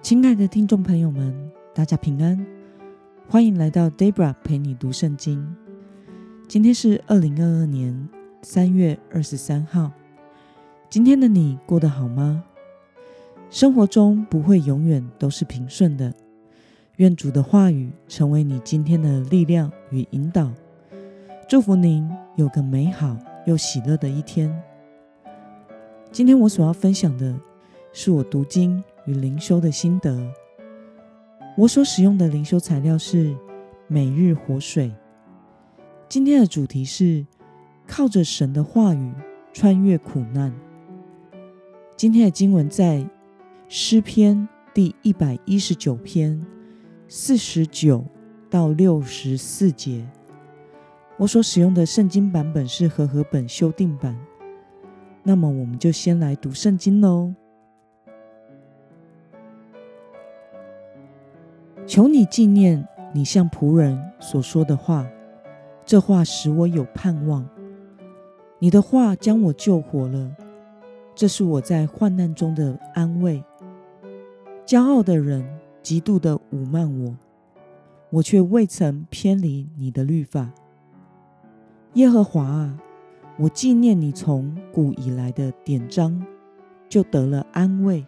亲爱的听众朋友们，大家平安，欢迎来到 Debra 陪你读圣经。今天是二零二二年三月二十三号。今天的你过得好吗？生活中不会永远都是平顺的。愿主的话语成为你今天的力量与引导。祝福您有个美好又喜乐的一天。今天我所要分享的是我读经。与灵修的心得，我所使用的灵修材料是每日活水。今天的主题是靠着神的话语穿越苦难。今天的经文在诗篇第一百一十九篇四十九到六十四节。我所使用的圣经版本是和合本修订版。那么，我们就先来读圣经喽。求你纪念你向仆人所说的话，这话使我有盼望。你的话将我救活了，这是我在患难中的安慰。骄傲的人极度的侮慢我，我却未曾偏离你的律法。耶和华啊，我纪念你从古以来的典章，就得了安慰。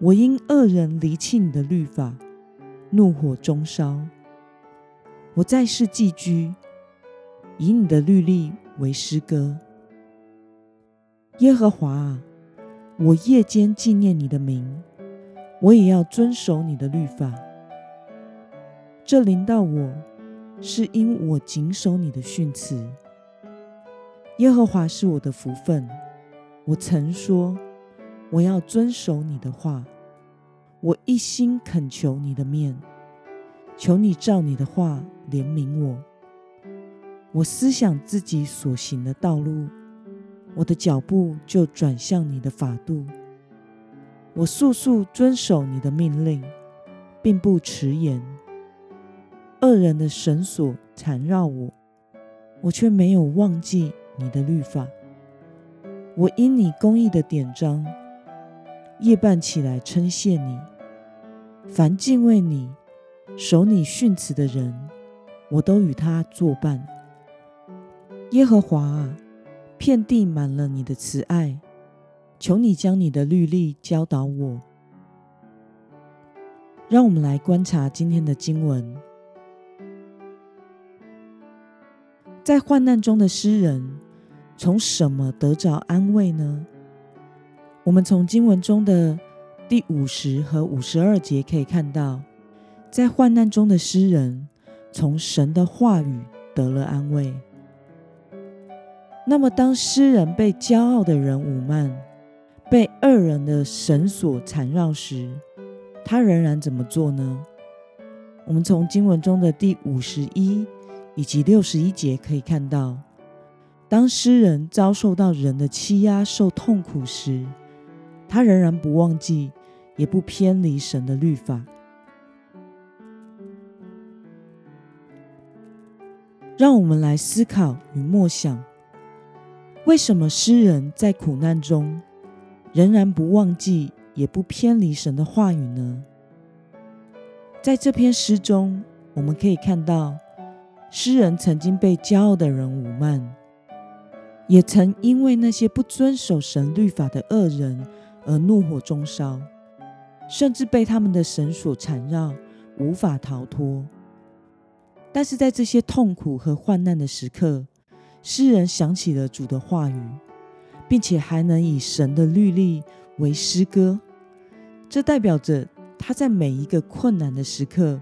我因恶人离弃你的律法。怒火中烧，我在世寄居，以你的律例为诗歌。耶和华啊，我夜间纪念你的名，我也要遵守你的律法。这临到我，是因我谨守你的训词。耶和华是我的福分，我曾说，我要遵守你的话。我一心恳求你的面，求你照你的话怜悯我。我思想自己所行的道路，我的脚步就转向你的法度。我速速遵守你的命令，并不迟延。恶人的绳索缠绕我，我却没有忘记你的律法。我因你公义的典章，夜半起来称谢你。凡敬畏你、守你训词的人，我都与他作伴。耶和华啊，遍地满了你的慈爱，求你将你的律例教导我。让我们来观察今天的经文，在患难中的诗人从什么得着安慰呢？我们从经文中的。第五十和五十二节可以看到，在患难中的诗人从神的话语得了安慰。那么，当诗人被骄傲的人侮慢，被恶人的绳索缠绕时，他仍然怎么做呢？我们从经文中的第五十一以及六十一节可以看到，当诗人遭受到人的欺压、受痛苦时，他仍然不忘记，也不偏离神的律法。让我们来思考与默想：为什么诗人在苦难中仍然不忘记，也不偏离神的话语呢？在这篇诗中，我们可以看到，诗人曾经被骄傲的人辱骂，也曾因为那些不遵守神律法的恶人。而怒火中烧，甚至被他们的绳索缠绕，无法逃脱。但是在这些痛苦和患难的时刻，诗人想起了主的话语，并且还能以神的律例为诗歌。这代表着他在每一个困难的时刻，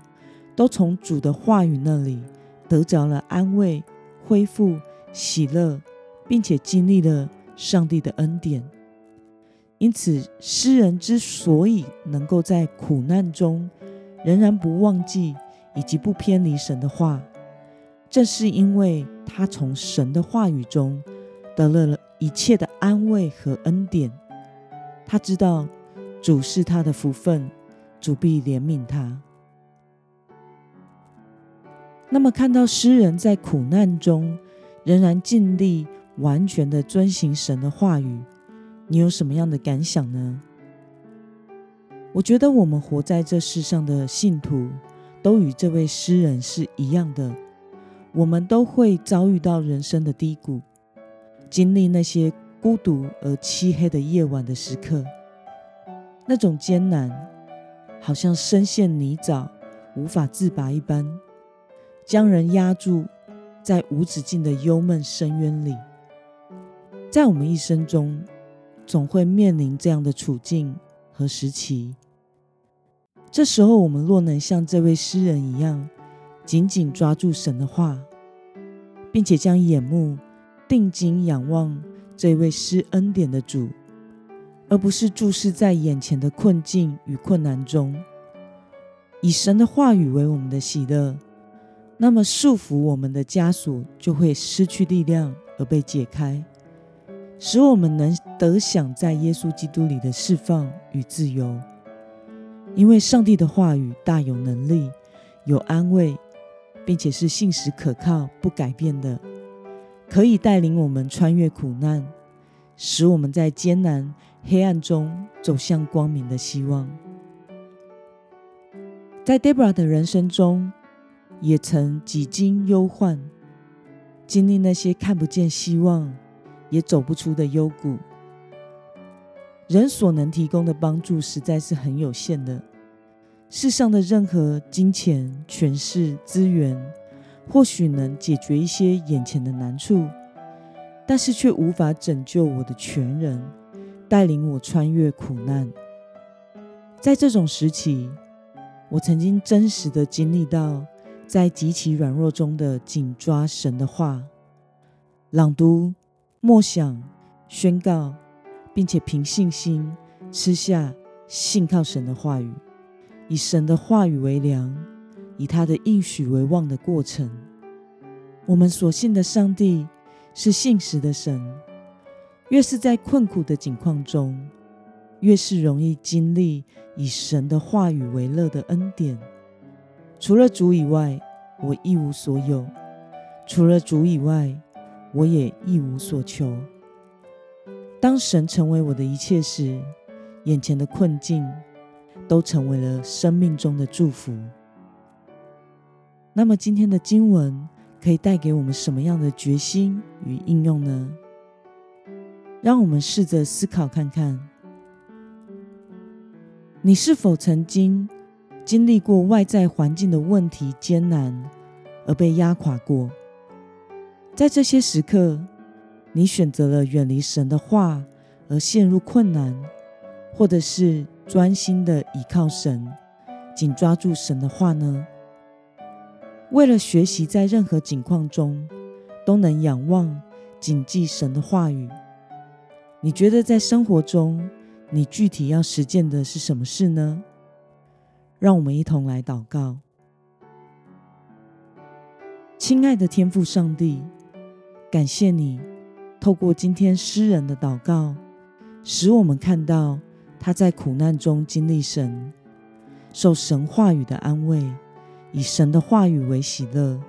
都从主的话语那里得着了安慰、恢复、喜乐，并且经历了上帝的恩典。因此，诗人之所以能够在苦难中仍然不忘记以及不偏离神的话，正是因为他从神的话语中得了一切的安慰和恩典。他知道主是他的福分，主必怜悯他。那么，看到诗人在苦难中仍然尽力完全的遵行神的话语。你有什么样的感想呢？我觉得我们活在这世上的信徒，都与这位诗人是一样的。我们都会遭遇到人生的低谷，经历那些孤独而漆黑的夜晚的时刻，那种艰难，好像深陷泥沼无法自拔一般，将人压住在无止境的幽闷深渊里。在我们一生中，总会面临这样的处境和时期。这时候，我们若能像这位诗人一样，紧紧抓住神的话，并且将眼目定睛仰望这位施恩典的主，而不是注视在眼前的困境与困难中，以神的话语为我们的喜乐，那么束缚我们的枷锁就会失去力量而被解开，使我们能得享在耶稣基督里的释放与自由。因为上帝的话语大有能力，有安慰，并且是信实可靠、不改变的，可以带领我们穿越苦难，使我们在艰难黑暗中走向光明的希望。在 Debra 的人生中，也曾几经忧患，经历那些看不见希望，也走不出的幽谷。人所能提供的帮助实在是很有限的。世上的任何金钱、权势、资源，或许能解决一些眼前的难处，但是却无法拯救我的全人，带领我穿越苦难。在这种时期，我曾经真实的经历到，在极其软弱中的紧抓神的话，朗读、默想、宣告。并且凭信心吃下信靠神的话语，以神的话语为粮，以他的应许为望的过程。我们所信的上帝是信实的神，越是在困苦的境况中，越是容易经历以神的话语为乐的恩典。除了主以外，我一无所有；除了主以外，我也一无所求。当神成为我的一切时，眼前的困境都成为了生命中的祝福。那么，今天的经文可以带给我们什么样的决心与应用呢？让我们试着思考看看：你是否曾经经历过外在环境的问题艰难而被压垮过？在这些时刻。你选择了远离神的话而陷入困难，或者是专心的倚靠神，紧抓住神的话呢？为了学习在任何境况中都能仰望、谨记神的话语，你觉得在生活中你具体要实践的是什么事呢？让我们一同来祷告，亲爱的天父上帝，感谢你。透过今天诗人的祷告，使我们看到他在苦难中经历神，受神话语的安慰，以神的话语为喜乐，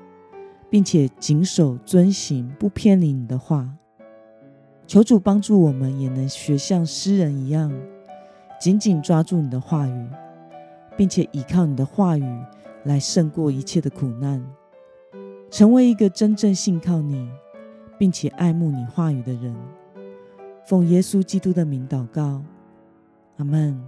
并且谨守遵行，不偏离你的话。求主帮助我们，也能学像诗人一样，紧紧抓住你的话语，并且依靠你的话语来胜过一切的苦难，成为一个真正信靠你。并且爱慕你话语的人，奉耶稣基督的名祷告，阿门。